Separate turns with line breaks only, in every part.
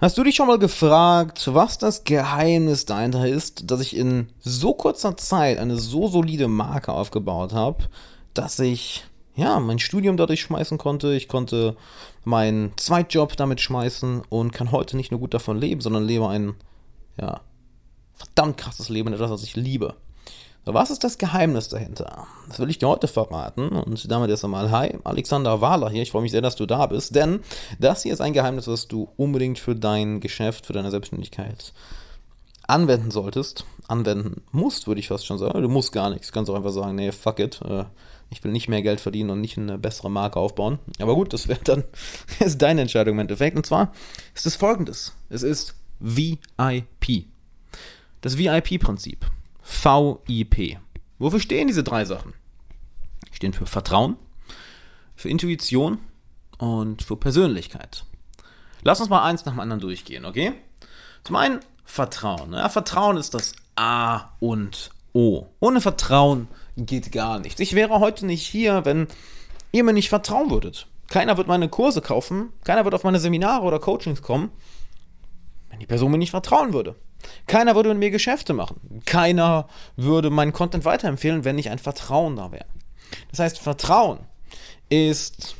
Hast du dich schon mal gefragt, was das Geheimnis dahinter ist, dass ich in so kurzer Zeit eine so solide Marke aufgebaut habe, dass ich ja mein Studium dadurch schmeißen konnte, ich konnte meinen Zweitjob damit schmeißen und kann heute nicht nur gut davon leben, sondern lebe ein ja verdammt krasses Leben, etwas, was ich liebe. Was ist das Geheimnis dahinter? Das will ich dir heute verraten. Und damit erst einmal, hi, Alexander Wahler hier. Ich freue mich sehr, dass du da bist, denn das hier ist ein Geheimnis, was du unbedingt für dein Geschäft, für deine Selbstständigkeit anwenden solltest. Anwenden musst, würde ich fast schon sagen. Du musst gar nichts. Du kannst auch einfach sagen, nee, fuck it. Äh, ich will nicht mehr Geld verdienen und nicht eine bessere Marke aufbauen. Aber gut, das wäre dann ist deine Entscheidung im Endeffekt. Und zwar ist es folgendes: Es ist VIP. Das VIP-Prinzip. VIP. Wofür stehen diese drei Sachen? Die stehen für Vertrauen, für Intuition und für Persönlichkeit. Lass uns mal eins nach dem anderen durchgehen, okay? Zum einen Vertrauen. Ja, Vertrauen ist das A und O. Ohne Vertrauen geht gar nichts. Ich wäre heute nicht hier, wenn ihr mir nicht vertrauen würdet. Keiner wird meine Kurse kaufen, keiner wird auf meine Seminare oder Coachings kommen, wenn die Person mir nicht vertrauen würde. Keiner würde mit mir Geschäfte machen. Keiner würde meinen Content weiterempfehlen, wenn nicht ein Vertrauen da wäre. Das heißt, Vertrauen ist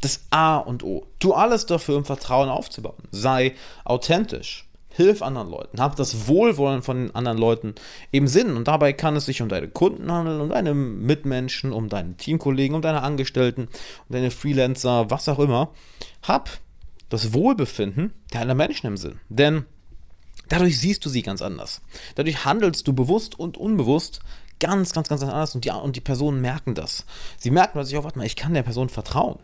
das A und O. Tu alles dafür, um Vertrauen aufzubauen. Sei authentisch. Hilf anderen Leuten. Hab das Wohlwollen von den anderen Leuten im Sinn. Und dabei kann es sich um deine Kunden handeln, um deine Mitmenschen, um deine Teamkollegen, um deine Angestellten, um deine Freelancer, was auch immer. Hab das Wohlbefinden deiner Menschen im Sinn. Denn Dadurch siehst du sie ganz anders. Dadurch handelst du bewusst und unbewusst ganz, ganz, ganz anders und die, und die Personen merken das. Sie merken plötzlich, oh, warte mal, ich kann der Person vertrauen.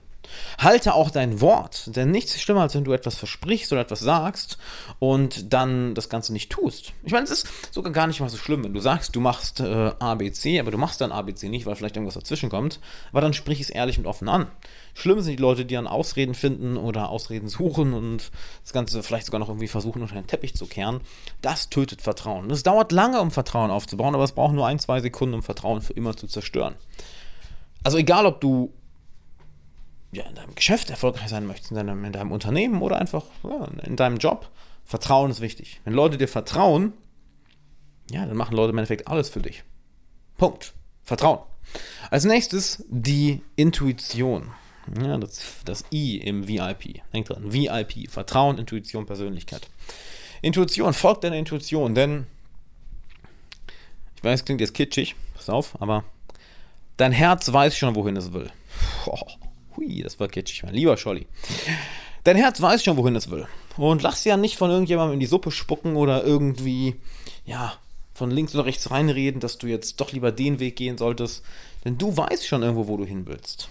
Halte auch dein Wort, denn nichts ist schlimmer, als wenn du etwas versprichst oder etwas sagst und dann das Ganze nicht tust. Ich meine, es ist sogar gar nicht mal so schlimm, wenn du sagst, du machst äh, ABC, aber du machst dann ABC nicht, weil vielleicht irgendwas dazwischen kommt, aber dann sprich es ehrlich und offen an. Schlimm sind die Leute, die dann Ausreden finden oder Ausreden suchen und das Ganze vielleicht sogar noch irgendwie versuchen, unter den Teppich zu kehren. Das tötet Vertrauen. Es dauert lange, um Vertrauen aufzubauen, aber es braucht nur ein, zwei Sekunden, um Vertrauen für immer zu zerstören. Also egal, ob du ja, in deinem Geschäft erfolgreich sein möchtest, in deinem, in deinem Unternehmen oder einfach ja, in deinem Job, Vertrauen ist wichtig. Wenn Leute dir vertrauen, ja, dann machen Leute im Endeffekt alles für dich. Punkt. Vertrauen. Als nächstes die Intuition. Ja, das, das I im VIP. Denk dran. VIP. Vertrauen, Intuition, Persönlichkeit. Intuition, folgt deiner Intuition, denn ich weiß, es klingt jetzt kitschig, pass auf, aber dein Herz weiß schon, wohin es will. Boah. Hui, das war kitschig, mein lieber Scholli. Dein Herz weiß schon, wohin es will. Und lass ja nicht von irgendjemandem in die Suppe spucken oder irgendwie, ja, von links oder rechts reinreden, dass du jetzt doch lieber den Weg gehen solltest. Denn du weißt schon irgendwo, wo du hin willst.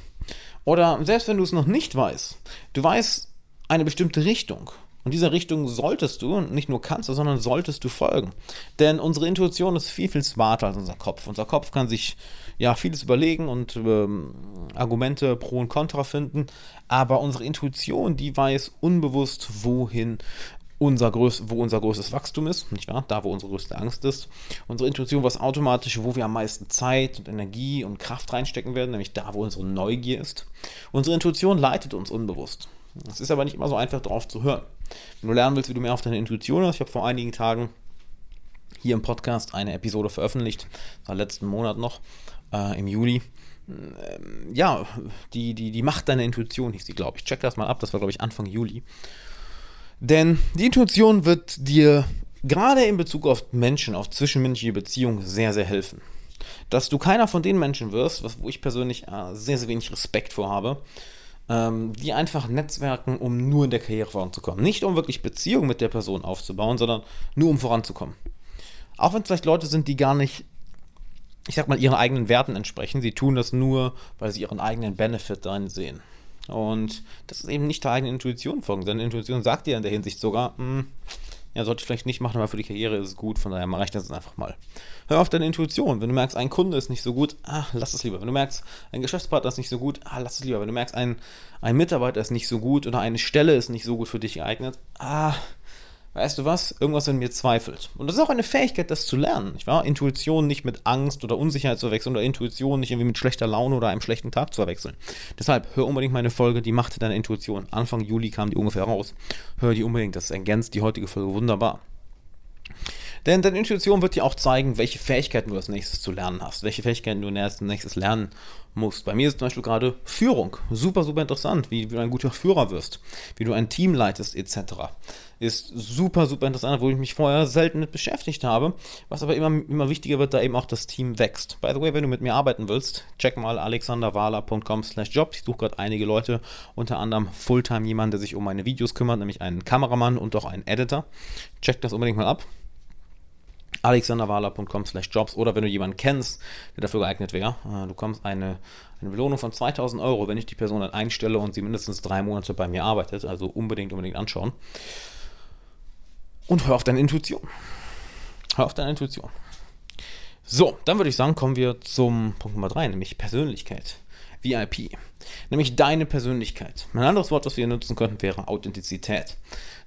Oder selbst wenn du es noch nicht weißt, du weißt eine bestimmte Richtung. Und dieser Richtung solltest du, nicht nur kannst du, sondern solltest du folgen. Denn unsere Intuition ist viel, viel smarter als unser Kopf. Unser Kopf kann sich ja vieles überlegen und ähm, Argumente pro und contra finden, aber unsere Intuition, die weiß unbewusst, wohin unser größ wo unser größtes Wachstum ist, nicht wahr? Da, wo unsere größte Angst ist. Unsere Intuition weiß automatisch, wo wir am meisten Zeit und Energie und Kraft reinstecken werden, nämlich da, wo unsere Neugier ist. Unsere Intuition leitet uns unbewusst. Es ist aber nicht immer so einfach, darauf zu hören. Wenn du lernen willst, wie du mehr auf deine Intuition hast, ich habe vor einigen Tagen hier im Podcast eine Episode veröffentlicht, war letzten Monat noch, äh, im Juli. Ähm, ja, die, die, die Macht deiner Intuition hieß die, glaube ich. Check das mal ab, das war, glaube ich, Anfang Juli. Denn die Intuition wird dir gerade in Bezug auf Menschen, auf zwischenmenschliche Beziehungen sehr, sehr helfen. Dass du keiner von den Menschen wirst, was, wo ich persönlich äh, sehr, sehr wenig Respekt vor habe, ähm, die einfach netzwerken, um nur in der Karriere voranzukommen. Nicht um wirklich Beziehungen mit der Person aufzubauen, sondern nur um voranzukommen. Auch wenn es vielleicht Leute sind, die gar nicht, ich sag mal, ihren eigenen Werten entsprechen. Sie tun das nur, weil sie ihren eigenen Benefit darin sehen. Und das ist eben nicht der eigenen Intuition folgen. Deine Intuition sagt dir in der Hinsicht sogar, mh, hm, ja, sollte ich vielleicht nicht machen, aber für die Karriere ist es gut, von daher mache ich das einfach mal. Hör auf deine Intuition. Wenn du merkst, ein Kunde ist nicht so gut, ah, lass es lieber. Wenn du merkst, ein Geschäftspartner ist nicht so gut, ah, lass es lieber. Wenn du merkst, ein, ein Mitarbeiter ist nicht so gut oder eine Stelle ist nicht so gut für dich geeignet, ah, weißt du was, irgendwas in mir zweifelt. Und das ist auch eine Fähigkeit, das zu lernen. Ich war Intuition nicht mit Angst oder Unsicherheit zu verwechseln oder Intuition nicht irgendwie mit schlechter Laune oder einem schlechten Tag zu verwechseln. Deshalb hör unbedingt meine Folge, die Macht deiner Intuition. Anfang Juli kam die ungefähr raus. Hör die unbedingt, das ergänzt die heutige Folge wunderbar. Denn deine Intuition wird dir auch zeigen, welche Fähigkeiten du als nächstes zu lernen hast, welche Fähigkeiten du als nächstes lernen musst. Bei mir ist zum Beispiel gerade Führung. Super, super interessant, wie, wie du ein guter Führer wirst, wie du ein Team leitest, etc. Ist super, super interessant, wo ich mich vorher selten mit beschäftigt habe. Was aber immer, immer wichtiger wird, da eben auch das Team wächst. By the way, wenn du mit mir arbeiten willst, check mal alexanderwala.com slash jobs. Ich suche gerade einige Leute, unter anderem Fulltime jemand, der sich um meine Videos kümmert, nämlich einen Kameramann und auch einen Editor. Check das unbedingt mal ab alexanderwahler.com slash jobs oder wenn du jemanden kennst, der dafür geeignet wäre, äh, du bekommst eine, eine Belohnung von 2000 Euro, wenn ich die Person dann einstelle und sie mindestens drei Monate bei mir arbeitet. Also unbedingt, unbedingt anschauen. Und hör auf deine Intuition. Hör auf deine Intuition. So, dann würde ich sagen, kommen wir zum Punkt Nummer 3, nämlich Persönlichkeit. VIP. Nämlich deine Persönlichkeit. Ein anderes Wort, das wir nutzen könnten, wäre Authentizität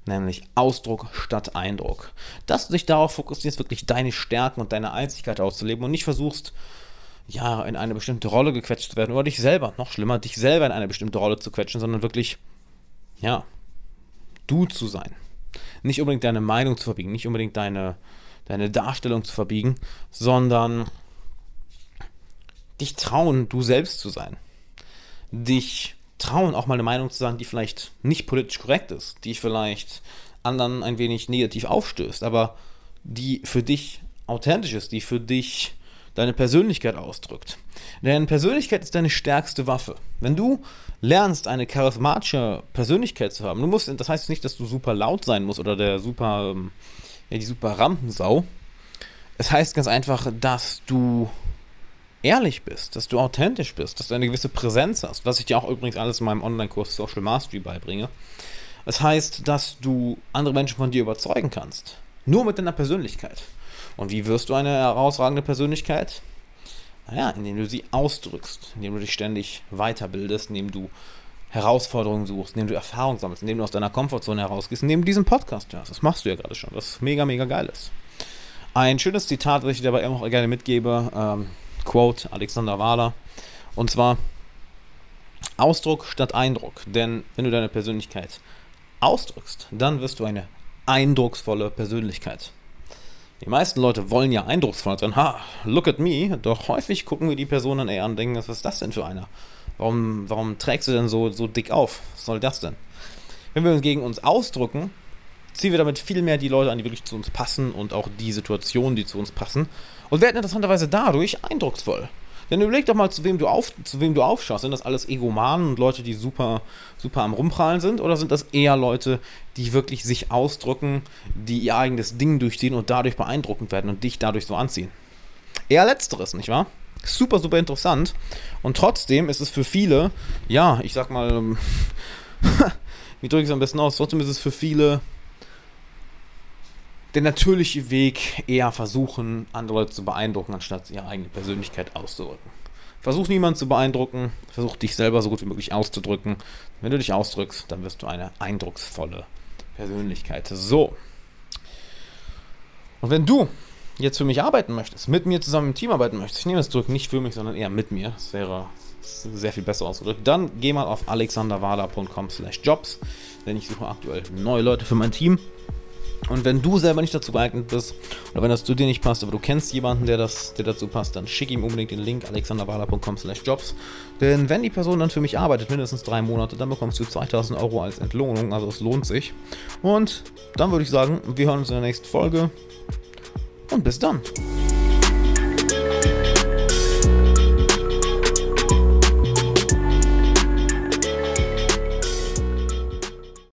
nämlich Ausdruck statt Eindruck. Dass du dich darauf fokussierst, wirklich deine Stärken und deine Einzigkeit auszuleben und nicht versuchst, ja, in eine bestimmte Rolle gequetscht zu werden oder dich selber, noch schlimmer, dich selber in eine bestimmte Rolle zu quetschen, sondern wirklich, ja, du zu sein. Nicht unbedingt deine Meinung zu verbiegen, nicht unbedingt deine, deine Darstellung zu verbiegen, sondern dich trauen, du selbst zu sein. Dich trauen, auch mal eine Meinung zu sagen, die vielleicht nicht politisch korrekt ist, die vielleicht anderen ein wenig negativ aufstößt, aber die für dich authentisch ist, die für dich deine Persönlichkeit ausdrückt. Denn Persönlichkeit ist deine stärkste Waffe. Wenn du lernst, eine charismatische Persönlichkeit zu haben, du musst, das heißt nicht, dass du super laut sein musst oder der super, ähm, ja, die super Rampensau. Es heißt ganz einfach, dass du ehrlich bist, dass du authentisch bist, dass du eine gewisse Präsenz hast, was ich dir auch übrigens alles in meinem Online-Kurs Social Mastery beibringe. Das heißt, dass du andere Menschen von dir überzeugen kannst. Nur mit deiner Persönlichkeit. Und wie wirst du eine herausragende Persönlichkeit? Naja, indem du sie ausdrückst, indem du dich ständig weiterbildest, indem du Herausforderungen suchst, indem du Erfahrung sammelst, indem du aus deiner Komfortzone herausgehst, indem du diesen Podcast hörst. Das machst du ja gerade schon, was mega, mega geil ist. Ein schönes Zitat, das ich dir dabei auch gerne mitgebe, ähm, Quote Alexander Wahler. Und zwar Ausdruck statt Eindruck. Denn wenn du deine Persönlichkeit ausdrückst, dann wirst du eine eindrucksvolle Persönlichkeit. Die meisten Leute wollen ja eindrucksvoll sein. Ha, look at me. Doch häufig gucken wir die Person dann eher an und denken, was ist das denn für einer? Warum, warum trägst du denn so, so dick auf? Was soll das denn? Wenn wir uns gegen uns ausdrücken, ziehen wir damit viel mehr die Leute an, die wirklich zu uns passen und auch die Situationen, die zu uns passen. Und werden interessanterweise dadurch eindrucksvoll. Denn überleg doch mal, zu wem du, auf, zu wem du aufschaust. Sind das alles Egomanen und Leute, die super, super am Rumprallen sind? Oder sind das eher Leute, die wirklich sich ausdrücken, die ihr eigenes Ding durchziehen und dadurch beeindruckend werden und dich dadurch so anziehen? Eher letzteres, nicht wahr? Super, super interessant. Und trotzdem ist es für viele, ja, ich sag mal, wie drücke ich es am besten aus? Trotzdem ist es für viele der natürliche Weg eher versuchen, andere Leute zu beeindrucken, anstatt ihre eigene Persönlichkeit auszudrücken. Versuch niemanden zu beeindrucken, versuch dich selber so gut wie möglich auszudrücken. Wenn du dich ausdrückst, dann wirst du eine eindrucksvolle Persönlichkeit. So. Und wenn du jetzt für mich arbeiten möchtest, mit mir zusammen im Team arbeiten möchtest, ich nehme das Drück nicht für mich, sondern eher mit mir, das wäre sehr viel besser ausgedrückt, dann geh mal auf alexanderwala.com slash jobs, denn ich suche aktuell neue Leute für mein Team. Und wenn du selber nicht dazu geeignet bist, oder wenn das zu dir nicht passt, aber du kennst jemanden, der, das, der dazu passt, dann schick ihm unbedingt den Link alexanderwala.com slash jobs. Denn wenn die Person dann für mich arbeitet, mindestens drei Monate, dann bekommst du 2000 Euro als Entlohnung, also es lohnt sich. Und dann würde ich sagen, wir hören uns in der nächsten Folge und bis dann.